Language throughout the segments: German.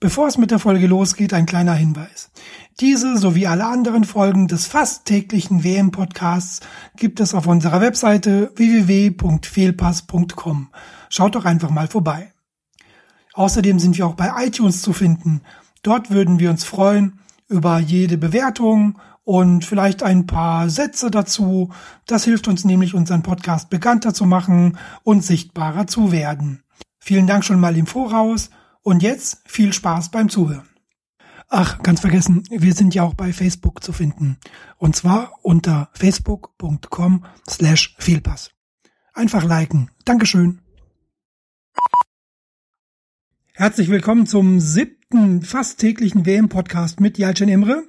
Bevor es mit der Folge losgeht, ein kleiner Hinweis. Diese sowie alle anderen Folgen des fast täglichen WM-Podcasts gibt es auf unserer Webseite www.fehlpass.com. Schaut doch einfach mal vorbei. Außerdem sind wir auch bei iTunes zu finden. Dort würden wir uns freuen über jede Bewertung und vielleicht ein paar Sätze dazu. Das hilft uns nämlich, unseren Podcast bekannter zu machen und sichtbarer zu werden. Vielen Dank schon mal im Voraus und jetzt viel Spaß beim Zuhören. Ach, ganz vergessen, wir sind ja auch bei Facebook zu finden. Und zwar unter facebook.com slash Fehlpass. Einfach liken. Dankeschön. Herzlich willkommen zum siebten, fast täglichen WM-Podcast mit Jalcin Imre.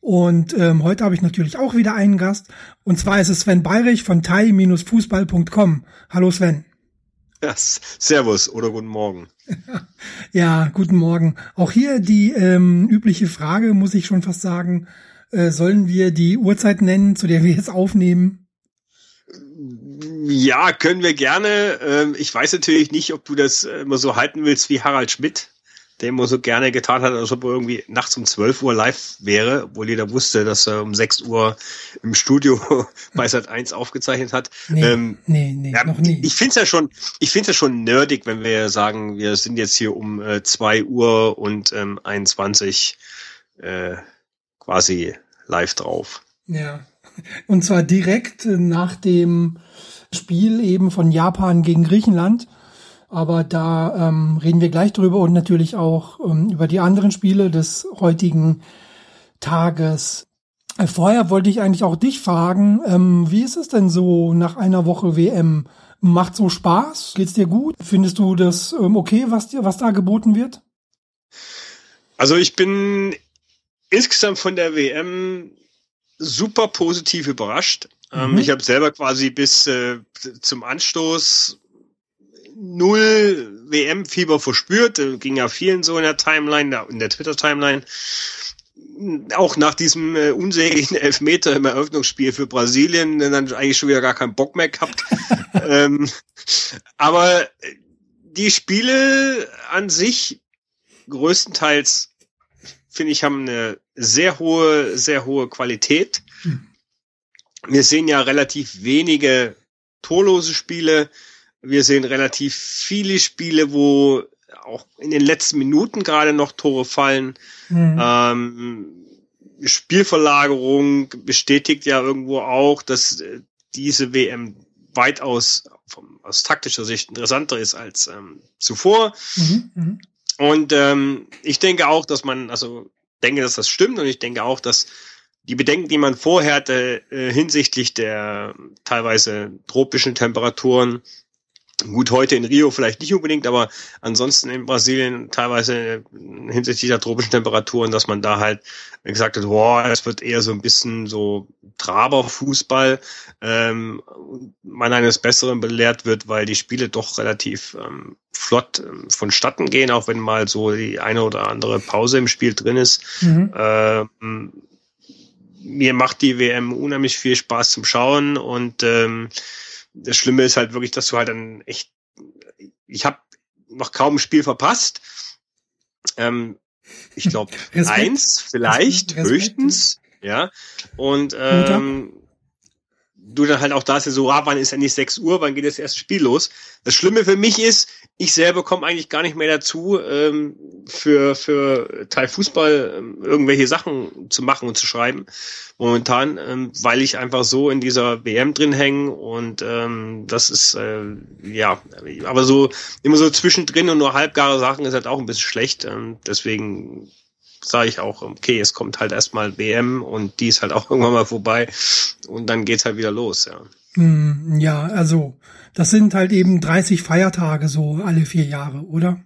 Und ähm, heute habe ich natürlich auch wieder einen Gast. Und zwar ist es Sven Bayrich von thai-fußball.com. Hallo Sven. Ja, servus oder guten Morgen. ja, guten Morgen. Auch hier die ähm, übliche Frage, muss ich schon fast sagen. Äh, sollen wir die Uhrzeit nennen, zu der wir jetzt aufnehmen? Ja, können wir gerne. Ähm, ich weiß natürlich nicht, ob du das immer so halten willst wie Harald Schmidt der immer so gerne getan hat, als ob er irgendwie nachts um 12 Uhr live wäre, obwohl jeder wusste, dass er um 6 Uhr im Studio bei Sat 1 aufgezeichnet hat. Nee, ähm, nee, nee ja, noch nie. Ich finde es ja schon, ich finde ja schon nerdig, wenn wir sagen, wir sind jetzt hier um äh, 2 Uhr und ähm, 21 äh, quasi live drauf. Ja. Und zwar direkt nach dem Spiel eben von Japan gegen Griechenland. Aber da ähm, reden wir gleich drüber und natürlich auch ähm, über die anderen Spiele des heutigen Tages. Äh, vorher wollte ich eigentlich auch dich fragen, ähm, wie ist es denn so nach einer Woche WM? Macht so Spaß? Geht's dir gut? Findest du das ähm, okay, was dir, was da geboten wird? Also ich bin insgesamt von der WM super positiv überrascht. Ähm, mhm. ich habe selber quasi bis äh, zum Anstoß null WM-Fieber verspürt. Ging ja vielen so in der Timeline, in der Twitter-Timeline. Auch nach diesem äh, unsäglichen Elfmeter im Eröffnungsspiel für Brasilien, dann eigentlich schon wieder gar keinen Bock mehr gehabt. ähm, aber die Spiele an sich größtenteils finde ich haben eine sehr hohe, sehr hohe Qualität. Hm. Wir sehen ja relativ wenige torlose Spiele. Wir sehen relativ viele Spiele, wo auch in den letzten Minuten gerade noch Tore fallen. Mhm. Ähm, Spielverlagerung bestätigt ja irgendwo auch, dass äh, diese WM weitaus vom, aus taktischer Sicht interessanter ist als ähm, zuvor. Mhm. Mhm. Und ähm, ich denke auch, dass man, also denke, dass das stimmt und ich denke auch, dass die Bedenken, die man vorher hatte äh, hinsichtlich der teilweise tropischen Temperaturen Gut, heute in Rio vielleicht nicht unbedingt, aber ansonsten in Brasilien teilweise hinsichtlich der tropischen Temperaturen, dass man da halt gesagt hat, boah, es wird eher so ein bisschen so Traberfußball, ähm, man eines Besseren belehrt wird, weil die Spiele doch relativ ähm, flott ähm, vonstatten gehen, auch wenn mal so die eine oder andere Pause im Spiel drin ist. Mhm. Ähm, mir macht die WM unheimlich viel Spaß zum Schauen und ähm, das Schlimme ist halt wirklich, dass du halt dann echt, ich habe noch kaum ein Spiel verpasst. Ähm, ich glaube eins, vielleicht Respekt. höchstens, ja. Und ähm, du dann halt auch da ist ja so, ah, wann ist endlich 6 Uhr, wann geht das erste Spiel los? Das Schlimme für mich ist, ich selber komme eigentlich gar nicht mehr dazu, ähm, für, für Teil Fußball ähm, irgendwelche Sachen zu machen und zu schreiben. Momentan, ähm, weil ich einfach so in dieser WM drin hänge und ähm, das ist äh, ja, aber so immer so zwischendrin und nur halbgare Sachen ist halt auch ein bisschen schlecht. Ähm, deswegen sage ich auch, okay, es kommt halt erstmal WM und die ist halt auch irgendwann mal vorbei und dann geht's halt wieder los, ja. Hm, ja, also das sind halt eben 30 Feiertage so alle vier Jahre, oder?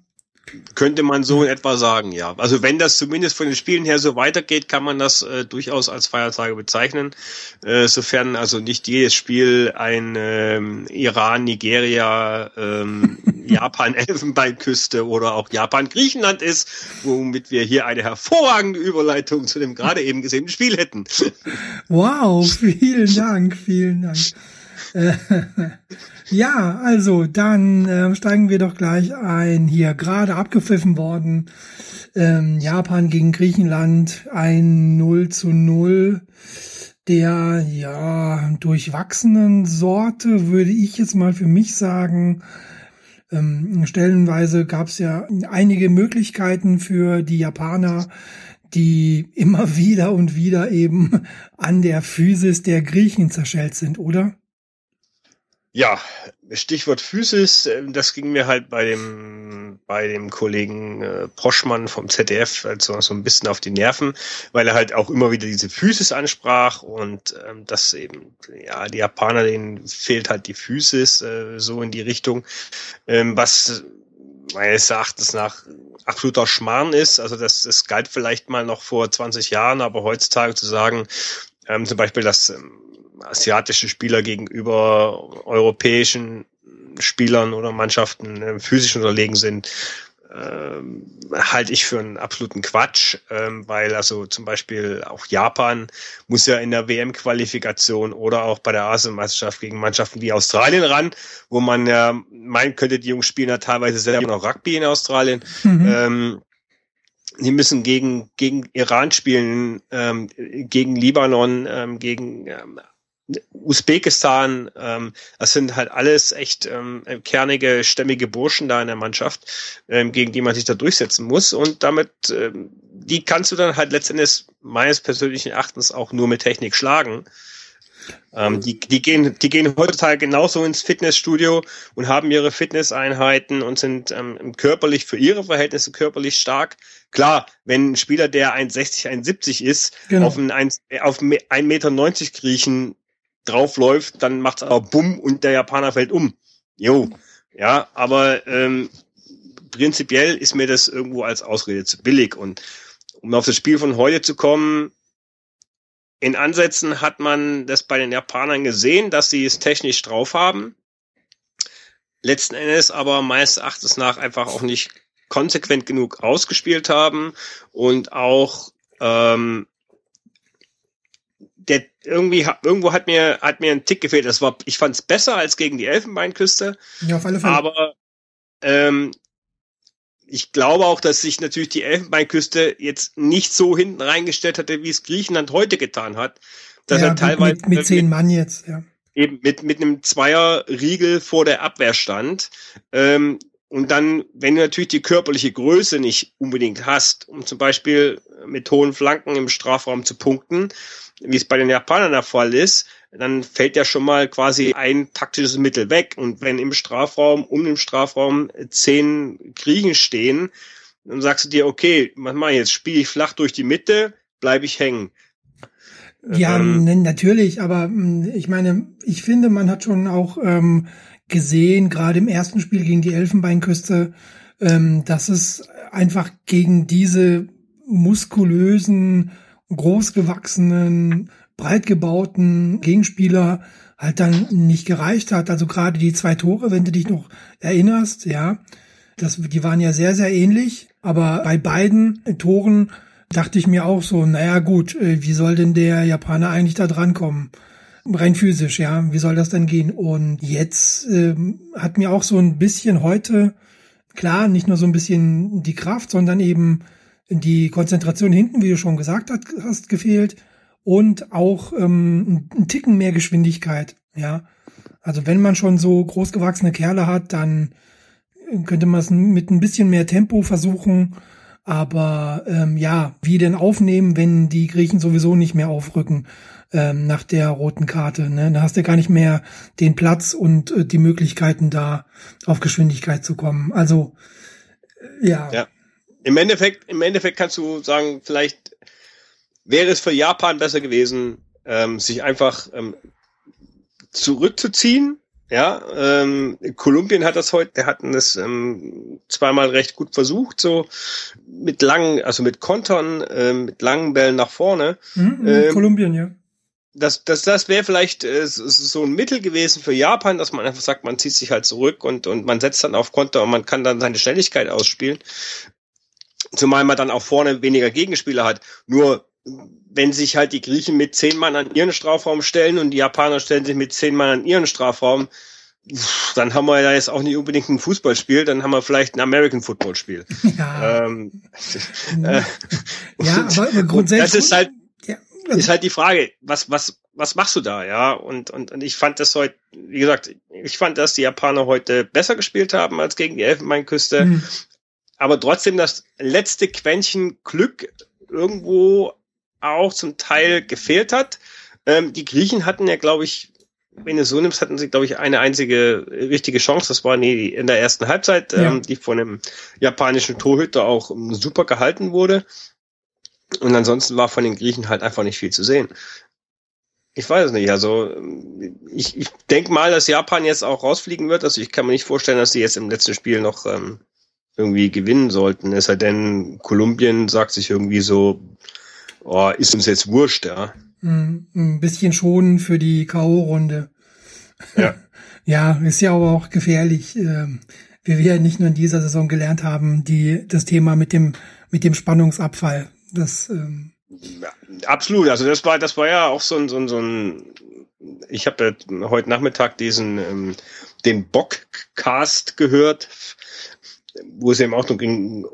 Könnte man so in etwa sagen, ja. Also wenn das zumindest von den Spielen her so weitergeht, kann man das äh, durchaus als Feiertage bezeichnen. Äh, sofern also nicht jedes Spiel ein ähm, Iran, Nigeria, ähm, Japan, Elfenbeinküste oder auch Japan, Griechenland ist, womit wir hier eine hervorragende Überleitung zu dem gerade eben gesehenen Spiel hätten. Wow, vielen Dank, vielen Dank. ja, also dann äh, steigen wir doch gleich ein. Hier gerade abgepfiffen worden. Ähm, Japan gegen Griechenland ein 0 zu 0 der ja durchwachsenen Sorte, würde ich jetzt mal für mich sagen. Ähm, stellenweise gab es ja einige Möglichkeiten für die Japaner, die immer wieder und wieder eben an der Physis der Griechen zerschellt sind, oder? Ja, Stichwort Physis, äh, das ging mir halt bei dem, bei dem Kollegen äh, Proschmann vom ZDF also so ein bisschen auf die Nerven, weil er halt auch immer wieder diese Physis ansprach und ähm, das eben, ja, die Japaner, denen fehlt halt die Physis äh, so in die Richtung, ähm, was meines Erachtens nach absoluter Schmarrn ist. Also das, das galt vielleicht mal noch vor 20 Jahren, aber heutzutage zu sagen, ähm, zum Beispiel, dass ähm, asiatische Spieler gegenüber europäischen Spielern oder Mannschaften äh, physisch unterlegen sind, ähm, halte ich für einen absoluten Quatsch, ähm, weil also zum Beispiel auch Japan muss ja in der WM-Qualifikation oder auch bei der Asienmeisterschaft gegen Mannschaften wie Australien ran, wo man ja meinen könnte, die Jungs spielen ja teilweise selber noch Rugby in Australien. Mhm. Ähm, die müssen gegen, gegen Iran spielen, ähm, gegen Libanon, ähm, gegen ähm, Usbekistan, ähm, das sind halt alles echt ähm, kernige, stämmige Burschen da in der Mannschaft, ähm, gegen die man sich da durchsetzen muss. Und damit, ähm, die kannst du dann halt letztendlich meines persönlichen Erachtens auch nur mit Technik schlagen. Ähm, die, die, gehen, die gehen heutzutage genauso ins Fitnessstudio und haben ihre Fitnesseinheiten und sind ähm, körperlich für ihre Verhältnisse körperlich stark. Klar, wenn ein Spieler, der 1,60, 1,70 ist, genau. auf einen 1,90 Meter kriechen draufläuft, dann macht's aber bumm und der Japaner fällt um. Jo, ja, aber ähm, prinzipiell ist mir das irgendwo als Ausrede zu billig. Und um auf das Spiel von heute zu kommen, in Ansätzen hat man das bei den Japanern gesehen, dass sie es technisch drauf haben. Letzten Endes aber meines Erachtens nach einfach auch nicht konsequent genug ausgespielt haben und auch ähm, irgendwie irgendwo hat mir hat mir ein Tick gefehlt. Das war ich fand es besser als gegen die Elfenbeinküste. Ja, auf alle Fälle. Aber ähm, ich glaube auch, dass sich natürlich die Elfenbeinküste jetzt nicht so hinten reingestellt hatte, wie es Griechenland heute getan hat. Dass ja, er teilweise mit, mit zehn Mann jetzt, ja. Eben mit, mit einem Zweierriegel vor der Abwehr stand. Ähm, und dann, wenn du natürlich die körperliche Größe nicht unbedingt hast, um zum Beispiel mit hohen Flanken im Strafraum zu punkten, wie es bei den Japanern der Fall ist, dann fällt ja schon mal quasi ein taktisches Mittel weg. Und wenn im Strafraum, um den Strafraum zehn Kriegen stehen, dann sagst du dir, okay, was mach ich jetzt? Spiele ich flach durch die Mitte, bleibe ich hängen. Ja, ähm, natürlich, aber ich meine, ich finde, man hat schon auch ähm, gesehen, gerade im ersten Spiel gegen die Elfenbeinküste, ähm, dass es einfach gegen diese muskulösen großgewachsenen, breit gebauten Gegenspieler halt dann nicht gereicht hat. Also gerade die zwei Tore, wenn du dich noch erinnerst, ja, das, die waren ja sehr, sehr ähnlich. Aber bei beiden Toren dachte ich mir auch so, naja gut, äh, wie soll denn der Japaner eigentlich da drankommen? Rein physisch, ja, wie soll das denn gehen? Und jetzt ähm, hat mir auch so ein bisschen heute, klar, nicht nur so ein bisschen die Kraft, sondern eben die Konzentration hinten, wie du schon gesagt hast, gefehlt und auch ähm, ein Ticken mehr Geschwindigkeit. Ja, also wenn man schon so großgewachsene Kerle hat, dann könnte man es mit ein bisschen mehr Tempo versuchen. Aber ähm, ja, wie denn aufnehmen, wenn die Griechen sowieso nicht mehr aufrücken ähm, nach der roten Karte? Ne? Da hast du gar nicht mehr den Platz und äh, die Möglichkeiten da auf Geschwindigkeit zu kommen. Also äh, ja. ja. Im Endeffekt, im Endeffekt kannst du sagen, vielleicht wäre es für Japan besser gewesen, ähm, sich einfach ähm, zurückzuziehen. Ja, ähm, Kolumbien hat das heute, der hatten das ähm, zweimal recht gut versucht, so mit langen, also mit Kontern, ähm, mit langen Bällen nach vorne. Mhm, ähm, Kolumbien, ja. Das, das, das wäre vielleicht äh, so ein Mittel gewesen für Japan, dass man einfach sagt, man zieht sich halt zurück und, und man setzt dann auf Konter und man kann dann seine Schnelligkeit ausspielen. Zumal man dann auch vorne weniger Gegenspieler hat. Nur wenn sich halt die Griechen mit zehn Mann an ihren Strafraum stellen und die Japaner stellen sich mit zehn Mann an ihren Strafraum, dann haben wir ja jetzt auch nicht unbedingt ein Fußballspiel, dann haben wir vielleicht ein American Football Spiel. Ja, ähm, äh, ja aber grundsätzlich. Das ist halt, ja. ist halt die Frage, was, was, was machst du da, ja? Und, und, und ich fand das heute, wie gesagt, ich fand, dass die Japaner heute besser gespielt haben als gegen die Elfenbeinküste. Hm. Aber trotzdem das letzte Quäntchen Glück irgendwo auch zum Teil gefehlt hat. Ähm, die Griechen hatten ja, glaube ich, wenn du so nimmst, hatten sie, glaube ich, eine einzige richtige Chance. Das war in der ersten Halbzeit, ja. ähm, die von einem japanischen Torhüter auch ähm, super gehalten wurde. Und ansonsten war von den Griechen halt einfach nicht viel zu sehen. Ich weiß es nicht. Also ich, ich denke mal, dass Japan jetzt auch rausfliegen wird. Also ich kann mir nicht vorstellen, dass sie jetzt im letzten Spiel noch ähm, irgendwie gewinnen sollten. Es sei denn, Kolumbien sagt sich irgendwie so, oh, ist uns jetzt wurscht, ja. Hm, ein bisschen schonen für die K.O.-Runde. Ja. ja, ist ja aber auch gefährlich. Ähm, wie wir ja nicht nur in dieser Saison gelernt haben, die, das Thema mit dem, mit dem Spannungsabfall. Das, ähm ja, absolut. Also das war, das war ja auch so ein, so ein, so ein ich habe ja heute Nachmittag diesen, ähm, den Bockcast gehört wo es eben auch noch ging,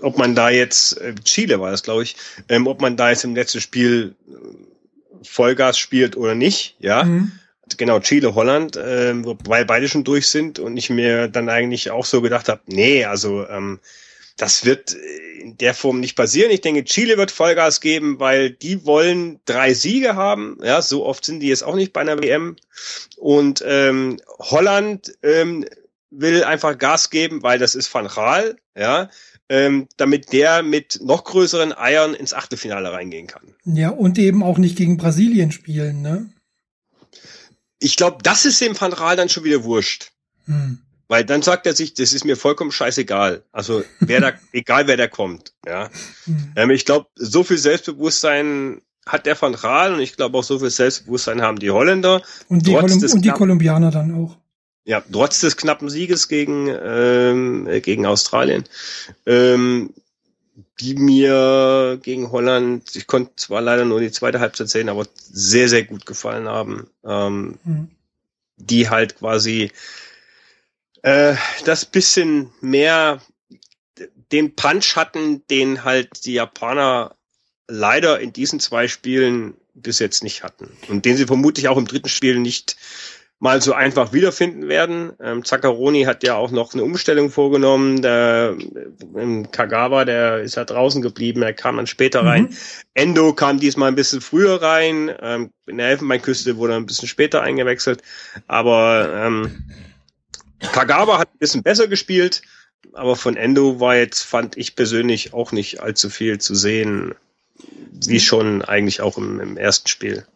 ob man da jetzt, äh, Chile war das, glaube ich, ähm, ob man da jetzt im letzten Spiel äh, Vollgas spielt oder nicht, ja. Mhm. Genau, Chile, Holland, ähm, weil beide schon durch sind und ich mir dann eigentlich auch so gedacht habe, nee, also ähm, das wird in der Form nicht passieren. Ich denke, Chile wird Vollgas geben, weil die wollen drei Siege haben. Ja, so oft sind die jetzt auch nicht bei einer WM. Und ähm, Holland ähm, will einfach Gas geben, weil das ist Van Gaal, ja, ähm, damit der mit noch größeren Eiern ins Achtelfinale reingehen kann. Ja, und eben auch nicht gegen Brasilien spielen, ne? Ich glaube, das ist dem Van Gaal dann schon wieder wurscht. Hm. Weil dann sagt er sich, das ist mir vollkommen scheißegal. Also wer da, egal wer da kommt, ja. Hm. Ähm, ich glaube, so viel Selbstbewusstsein hat der Van Gaal und ich glaube auch so viel Selbstbewusstsein haben die Holländer. Und die, Kolum und die Kolumbianer dann auch. Ja, trotz des knappen Sieges gegen, ähm, äh, gegen Australien, ähm, die mir gegen Holland, ich konnte zwar leider nur die zweite Halbzeit sehen, aber sehr, sehr gut gefallen haben. Ähm, mhm. Die halt quasi äh, das bisschen mehr den Punch hatten, den halt die Japaner leider in diesen zwei Spielen bis jetzt nicht hatten. Und den sie vermutlich auch im dritten Spiel nicht mal so einfach wiederfinden werden. Ähm, Zaccaroni hat ja auch noch eine Umstellung vorgenommen. Der ähm, Kagawa, der ist ja draußen geblieben, er kam dann später mhm. rein. Endo kam diesmal ein bisschen früher rein. Ähm, in der Elfenbeinküste wurde er ein bisschen später eingewechselt. Aber ähm, Kagawa hat ein bisschen besser gespielt. Aber von Endo war jetzt, fand ich persönlich, auch nicht allzu viel zu sehen, wie schon eigentlich auch im, im ersten Spiel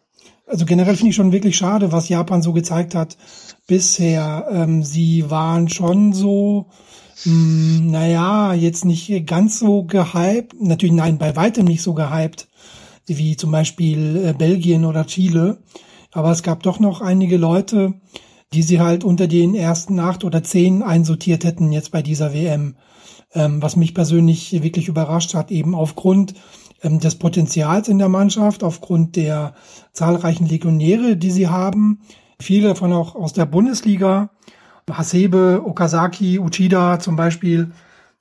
also generell finde ich schon wirklich schade, was Japan so gezeigt hat bisher. Ähm, sie waren schon so, mh, hm, naja, jetzt nicht ganz so gehypt. Natürlich nein, bei weitem nicht so gehypt wie zum Beispiel äh, Belgien oder Chile. Aber es gab doch noch einige Leute, die sie halt unter den ersten acht oder zehn einsortiert hätten jetzt bei dieser WM. Ähm, was mich persönlich wirklich überrascht hat, eben aufgrund des Potenzials in der Mannschaft, aufgrund der zahlreichen Legionäre, die sie haben. Viele davon auch aus der Bundesliga. Hasebe, Okazaki, Uchida zum Beispiel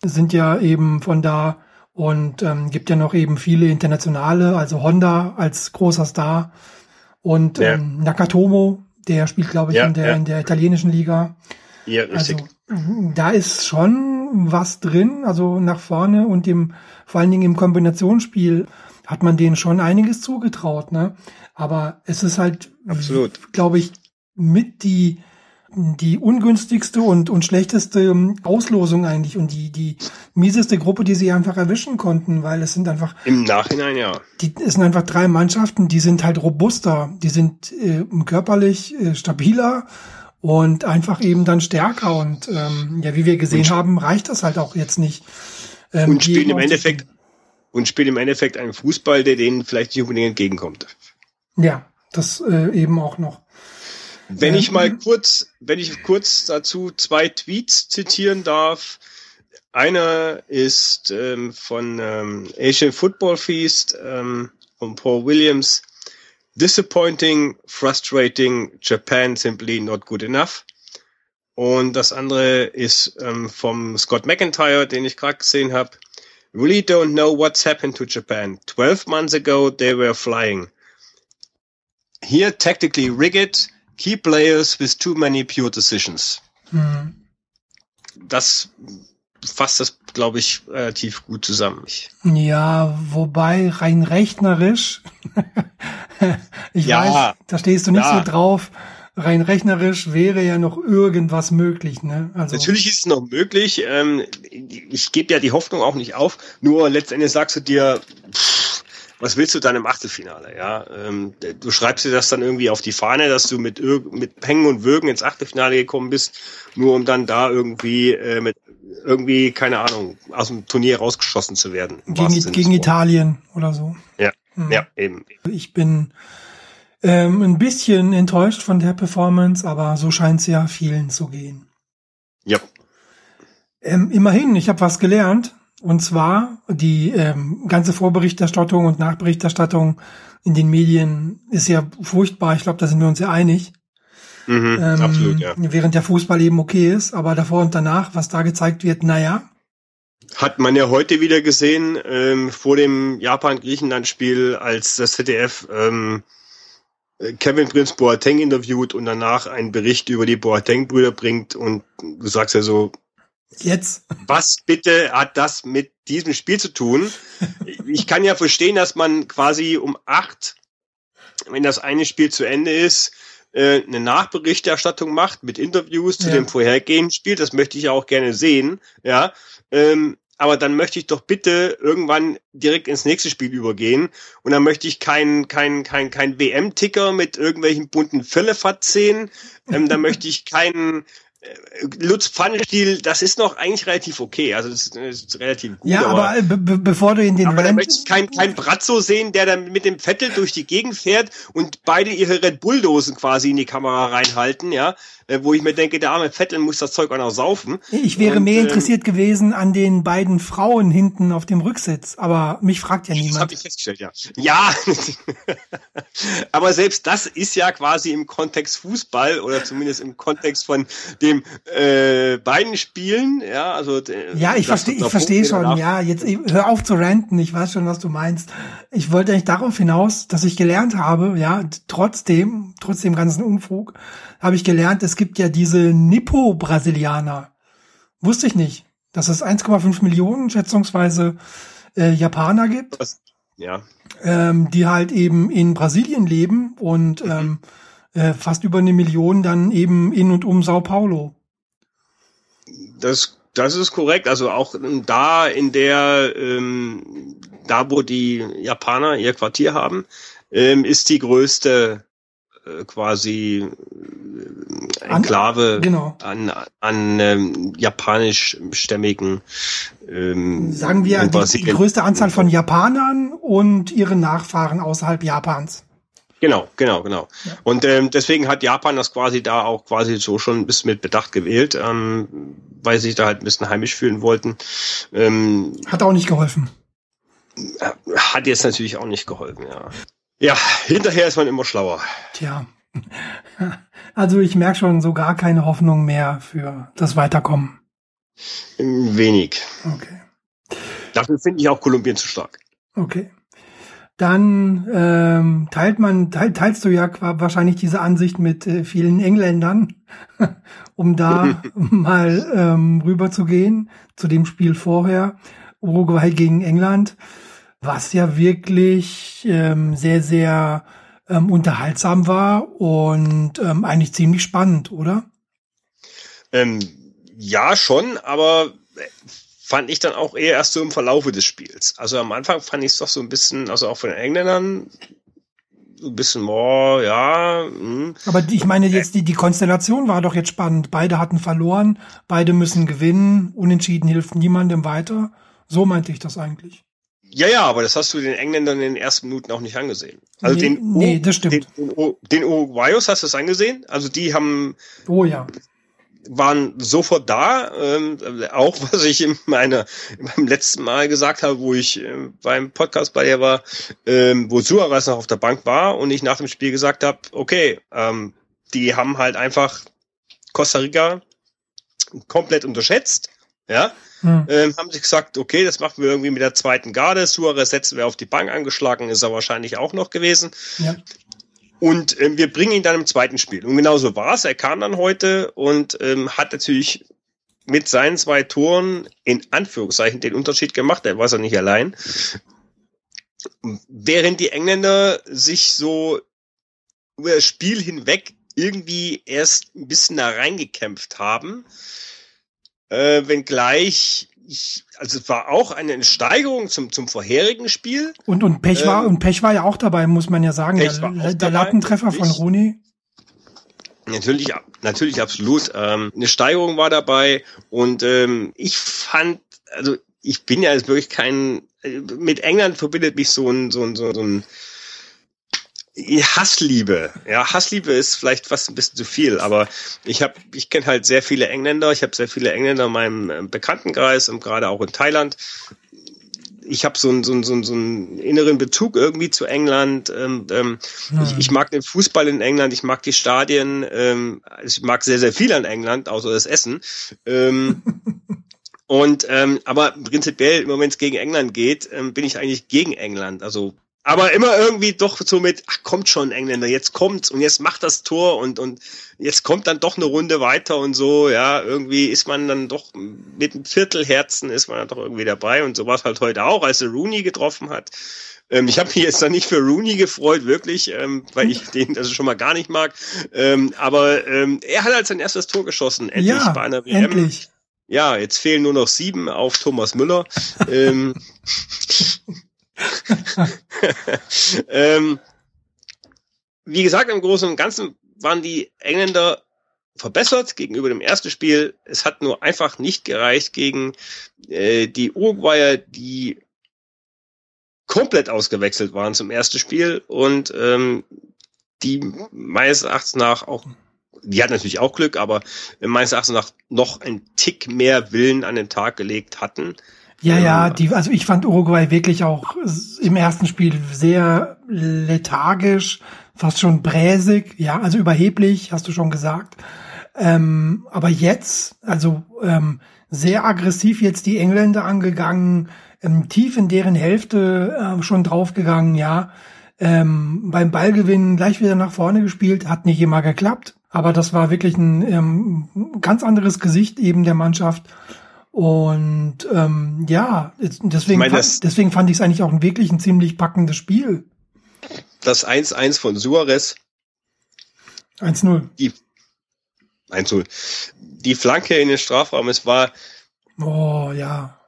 sind ja eben von da und ähm, gibt ja noch eben viele internationale, also Honda als großer Star und ja. ähm, Nakatomo, der spielt glaube ich ja, in der ja. in der italienischen Liga. Ja, richtig. Also, da ist schon was drin, also nach vorne und dem vor allen Dingen im Kombinationsspiel hat man denen schon einiges zugetraut, ne? Aber es ist halt, glaube ich, mit die die ungünstigste und, und schlechteste ähm, Auslosung eigentlich und die, die mieseste Gruppe, die sie einfach erwischen konnten, weil es sind einfach. Im Nachhinein, ja. Die, es sind einfach drei Mannschaften, die sind halt robuster, die sind äh, körperlich äh, stabiler und einfach eben dann stärker und ähm, ja, wie wir gesehen und, haben, reicht das halt auch jetzt nicht. Ähm, und spielen im Endeffekt und spielt im Endeffekt einen Fußball, der denen vielleicht nicht unbedingt entgegenkommt. Ja, das äh, eben auch noch. Wenn ähm, ich mal kurz, wenn ich kurz dazu zwei Tweets zitieren darf. Einer ist ähm, von ähm, Asian Football Feast ähm, von Paul Williams. Disappointing, frustrating, Japan simply not good enough. Und das andere ist ähm, vom Scott McIntyre, den ich gerade gesehen habe. Really don't know what's happened to Japan. Twelve months ago they were flying. Here tactically rigged, key players with too many pure decisions. Mhm. Das fasst das, glaube ich, relativ gut zusammen. Ja, wobei rein rechnerisch, ich ja, weiß, da stehst du nicht ja. so drauf. Rein rechnerisch wäre ja noch irgendwas möglich, ne? Also Natürlich ist es noch möglich. Ähm, ich gebe ja die Hoffnung auch nicht auf. Nur letztendlich sagst du dir, pff, was willst du dann im Achtelfinale? Ja, ähm, du schreibst dir das dann irgendwie auf die Fahne, dass du mit mit Hängen und Würgen ins Achtelfinale gekommen bist, nur um dann da irgendwie äh, mit irgendwie keine Ahnung aus dem Turnier rausgeschossen zu werden. Gegen, gegen Italien oder so. Ja, hm. ja eben. Ich bin ähm, ein bisschen enttäuscht von der Performance, aber so scheint es ja vielen zu gehen. Ja. Ähm, immerhin, ich habe was gelernt. Und zwar die ähm, ganze Vorberichterstattung und Nachberichterstattung in den Medien ist ja furchtbar. Ich glaube, da sind wir uns ja einig. Mhm, ähm, absolut, ja. Während der Fußball eben okay ist, aber davor und danach, was da gezeigt wird, naja. Hat man ja heute wieder gesehen, ähm, vor dem Japan-Griechenland-Spiel, als das ZDF ähm, Kevin Prince Boateng interviewt und danach einen Bericht über die Boateng-Brüder bringt und du sagst ja so, Jetzt. Was bitte hat das mit diesem Spiel zu tun? Ich kann ja verstehen, dass man quasi um acht, wenn das eine Spiel zu Ende ist, äh, eine Nachberichterstattung macht mit Interviews zu ja. dem vorhergehenden Spiel. Das möchte ich ja auch gerne sehen. Ja. Ähm, aber dann möchte ich doch bitte irgendwann direkt ins nächste Spiel übergehen und dann möchte ich kein kein kein kein WM-Ticker mit irgendwelchen bunten Fällefat sehen. Ähm, dann möchte ich keinen Lutz Pfannenstiel, das ist noch eigentlich relativ okay. Also das ist, das ist relativ gut. Ja, aber, aber be bevor du in den aber Rand... möchte kein, kein Brazzo sehen, der dann mit dem Vettel durch die Gegend fährt und beide ihre Red Bull-Dosen quasi in die Kamera reinhalten, ja. Äh, wo ich mir denke, der arme Vettel muss das Zeug auch noch saufen. Ich wäre und, mehr ähm, interessiert gewesen an den beiden Frauen hinten auf dem Rücksitz, aber mich fragt ja niemand. Das habe ich festgestellt, ja. Ja, aber selbst das ist ja quasi im Kontext Fußball oder zumindest im Kontext von dem äh, beiden Spielen, ja, also äh, ja, ich verstehe, ich verstehe schon, ja, jetzt hör auf zu ranten, ich weiß schon, was du meinst. Ich wollte eigentlich darauf hinaus, dass ich gelernt habe, ja, trotzdem, trotz dem ganzen Unfug, habe ich gelernt, es gibt ja diese Nippo-Brasilianer. Wusste ich nicht, dass es 1,5 Millionen schätzungsweise äh, Japaner gibt. Was? Ja. Ähm, die halt eben in Brasilien leben und mhm. ähm, äh, fast über eine Million dann eben in und um Sao Paulo. Das, das ist korrekt. Also auch da in der, ähm, da wo die Japaner ihr Quartier haben, ähm, ist die größte quasi äh, Enklave an, genau. an, an ähm, japanischstämmigen ähm, sagen wir die, die größte Anzahl von Japanern und ihren Nachfahren außerhalb Japans. Genau, genau, genau. Ja. Und ähm, deswegen hat Japan das quasi da auch quasi so schon ein bisschen mit Bedacht gewählt, ähm, weil sie sich da halt ein bisschen heimisch fühlen wollten. Ähm, hat auch nicht geholfen. Hat jetzt natürlich auch nicht geholfen, ja. Ja, hinterher ist man immer schlauer. Tja. Also ich merke schon so gar keine Hoffnung mehr für das Weiterkommen. Wenig. Okay. Dafür finde ich auch Kolumbien zu stark. Okay. Dann ähm, teilt man, teil, teilst du ja wahrscheinlich diese Ansicht mit äh, vielen Engländern, um da mal ähm, rüber zu gehen zu dem Spiel vorher. Uruguay gegen England was ja wirklich ähm, sehr, sehr ähm, unterhaltsam war und ähm, eigentlich ziemlich spannend, oder? Ähm, ja, schon, aber äh, fand ich dann auch eher erst so im Verlaufe des Spiels. Also am Anfang fand ich es doch so ein bisschen, also auch von den Engländern, so ein bisschen, oh, ja. Mh. Hm. Aber ich meine jetzt, die, die Konstellation war doch jetzt spannend. Beide hatten verloren, beide müssen gewinnen, unentschieden hilft niemandem weiter. So meinte ich das eigentlich. Ja, ja, aber das hast du den Engländern in den ersten Minuten auch nicht angesehen. Also nee, den, nee, das stimmt. Den, den, den Uruguayos hast du es angesehen? Also die haben. Oh ja. waren sofort da, ähm, auch was ich in meiner beim letzten Mal gesagt habe, wo ich äh, beim Podcast bei dir war, ähm, wo Suarez noch auf der Bank war und ich nach dem Spiel gesagt habe, okay, ähm, die haben halt einfach Costa Rica komplett unterschätzt, ja, hm. ähm, haben sich gesagt, okay, das machen wir irgendwie mit der zweiten Garde, Suarez setzen wir auf die Bank angeschlagen, ist er wahrscheinlich auch noch gewesen. Ja. Und ähm, wir bringen ihn dann im zweiten Spiel. Und genau so war es. Er kam dann heute und ähm, hat natürlich mit seinen zwei Toren in Anführungszeichen den Unterschied gemacht. Er war ja nicht allein. Während die Engländer sich so über das Spiel hinweg irgendwie erst ein bisschen da reingekämpft haben, äh, wenngleich ich, also es war auch eine Steigerung zum, zum vorherigen Spiel. Und, und Pech ähm, war, und Pech war ja auch dabei, muss man ja sagen. Pech der, der dabei, Lattentreffer von Rooney. Natürlich, natürlich absolut. Ähm, eine Steigerung war dabei und ähm, ich fand, also ich bin ja jetzt wirklich kein, mit England verbindet mich so ein, so ein, so ein Hassliebe. Ja, Hassliebe ist vielleicht fast ein bisschen zu viel, aber ich habe, ich kenne halt sehr viele Engländer. Ich habe sehr viele Engländer in meinem äh, Bekanntenkreis und gerade auch in Thailand. Ich habe so einen so einen, so einen, so einen inneren Bezug irgendwie zu England. Ähm, ähm, hm. ich, ich mag den Fußball in England, ich mag die Stadien, ähm, ich mag sehr, sehr viel an England, außer das Essen. Ähm, und ähm, aber prinzipiell, wenn es gegen England geht, ähm, bin ich eigentlich gegen England. Also aber immer irgendwie doch so mit, ach kommt schon Engländer, jetzt kommt's und jetzt macht das Tor und und jetzt kommt dann doch eine Runde weiter und so, ja, irgendwie ist man dann doch mit einem Viertelherzen ist man dann doch irgendwie dabei und so war es halt heute auch, als er Rooney getroffen hat. Ähm, ich habe mich jetzt da nicht für Rooney gefreut, wirklich, ähm, weil ich den also schon mal gar nicht mag. Ähm, aber ähm, er hat halt sein erstes Tor geschossen, endlich ja, bei einer WM. Endlich. Ja, jetzt fehlen nur noch sieben auf Thomas Müller. ähm, wie gesagt, im Großen und Ganzen waren die Engländer verbessert gegenüber dem ersten Spiel. Es hat nur einfach nicht gereicht gegen äh, die Uruguayer, die komplett ausgewechselt waren zum ersten Spiel und ähm, die meines Erachtens nach auch, die hat natürlich auch Glück, aber meines Erachtens nach noch ein Tick mehr Willen an den Tag gelegt hatten. Ja, ja, die, also ich fand Uruguay wirklich auch im ersten Spiel sehr lethargisch, fast schon bräsig, ja, also überheblich, hast du schon gesagt. Ähm, aber jetzt, also ähm, sehr aggressiv jetzt die Engländer angegangen, ähm, tief in deren Hälfte äh, schon draufgegangen, ja. Ähm, beim Ballgewinn gleich wieder nach vorne gespielt, hat nicht immer geklappt, aber das war wirklich ein ähm, ganz anderes Gesicht eben der Mannschaft. Und ähm, ja, deswegen, meine, fand, deswegen fand ich es eigentlich auch ein wirklich ein ziemlich packendes Spiel. Das 1-1 von Suarez. 1-0. Die 1-0. Die Flanke in den Strafraum, es war. Oh, ja.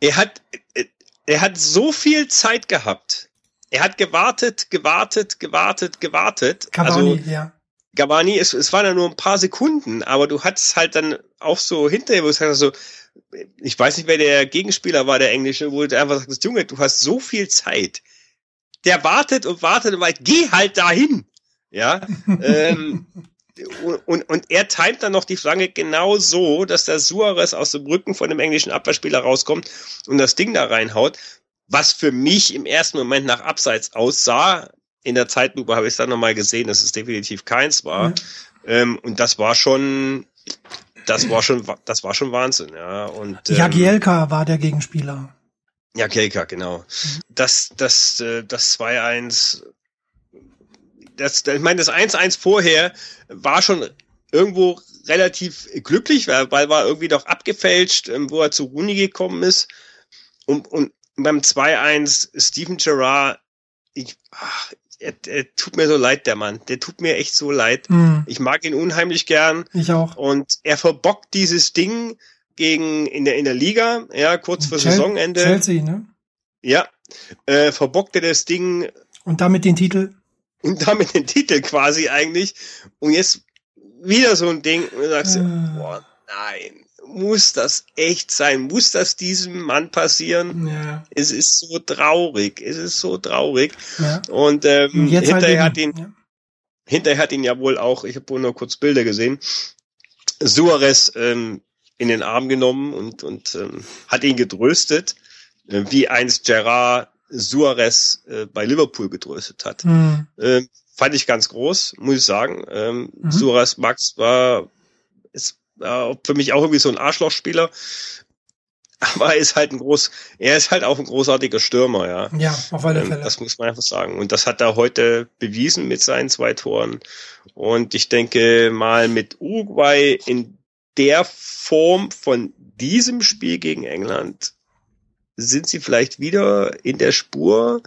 Er hat, er hat so viel Zeit gehabt. Er hat gewartet, gewartet, gewartet, gewartet. Cavani, also, ja. Gavani, es, es waren ja nur ein paar Sekunden, aber du hattest halt dann auch so hinterher, wo du sagst so, ich weiß nicht, wer der Gegenspieler war, der Englische, wo du einfach sagst, Junge, du hast so viel Zeit. Der wartet und wartet und weit, geh halt dahin. Ja. ähm, und, und er timet dann noch die Flanke genau so, dass der Suarez aus dem Rücken von dem englischen Abwehrspieler rauskommt und das Ding da reinhaut, was für mich im ersten Moment nach Abseits aussah. In der Zeitlupe habe ich es dann nochmal gesehen, dass es definitiv keins war. Mhm. Ähm, und das war schon, das war schon, das war schon Wahnsinn, ja. Und ähm, Jagielka war der Gegenspieler. Jagielka, genau. Das, das, äh, das 2-1, das, ich meine, das 1-1 vorher war schon irgendwo relativ glücklich, weil Ball war irgendwie doch abgefälscht, ähm, wo er zu Rooney gekommen ist. Und, und beim 2-1 Steven Gerrard, ich, ach, er, er tut mir so leid, der Mann. Der tut mir echt so leid. Mhm. Ich mag ihn unheimlich gern. Ich auch. Und er verbockt dieses Ding gegen in der in der Liga, ja, kurz vor Chel Saisonende. Chelsea, ne? Ja, äh, verbockt er das Ding. Und damit den Titel. Und damit den Titel quasi eigentlich. Und jetzt wieder so ein Ding und du sagst, äh. boah, nein, muss das echt sein? Muss das diesem Mann passieren? Ja. Es ist so traurig. Es ist so traurig. Ja. Und ähm, hinterher halt hat ihn, ja. hinterher hat ihn ja wohl auch, ich habe wohl nur kurz Bilder gesehen, Suarez ähm, in den Arm genommen und, und ähm, hat ihn getröstet, äh, wie einst Gerard Suarez äh, bei Liverpool getröstet hat. Mhm. Ähm, fand ich ganz groß, muss ich sagen. Ähm, mhm. Suarez Max war äh, für mich auch irgendwie so ein Arschlochspieler. Aber er ist halt ein groß, er ist halt auch ein großartiger Stürmer, ja. Ja, auf alle ähm, Fälle. Das muss man einfach sagen. Und das hat er heute bewiesen mit seinen zwei Toren. Und ich denke mal mit Uruguay in der Form von diesem Spiel gegen England sind sie vielleicht wieder in der Spur,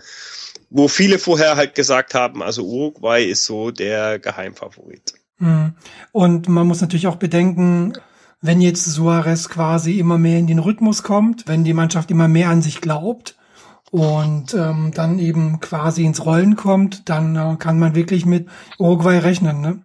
wo viele vorher halt gesagt haben, also Uruguay ist so der Geheimfavorit. Hm. Und man muss natürlich auch bedenken, wenn jetzt Suarez quasi immer mehr in den Rhythmus kommt, wenn die Mannschaft immer mehr an sich glaubt und ähm, dann eben quasi ins Rollen kommt, dann äh, kann man wirklich mit Uruguay rechnen, ne?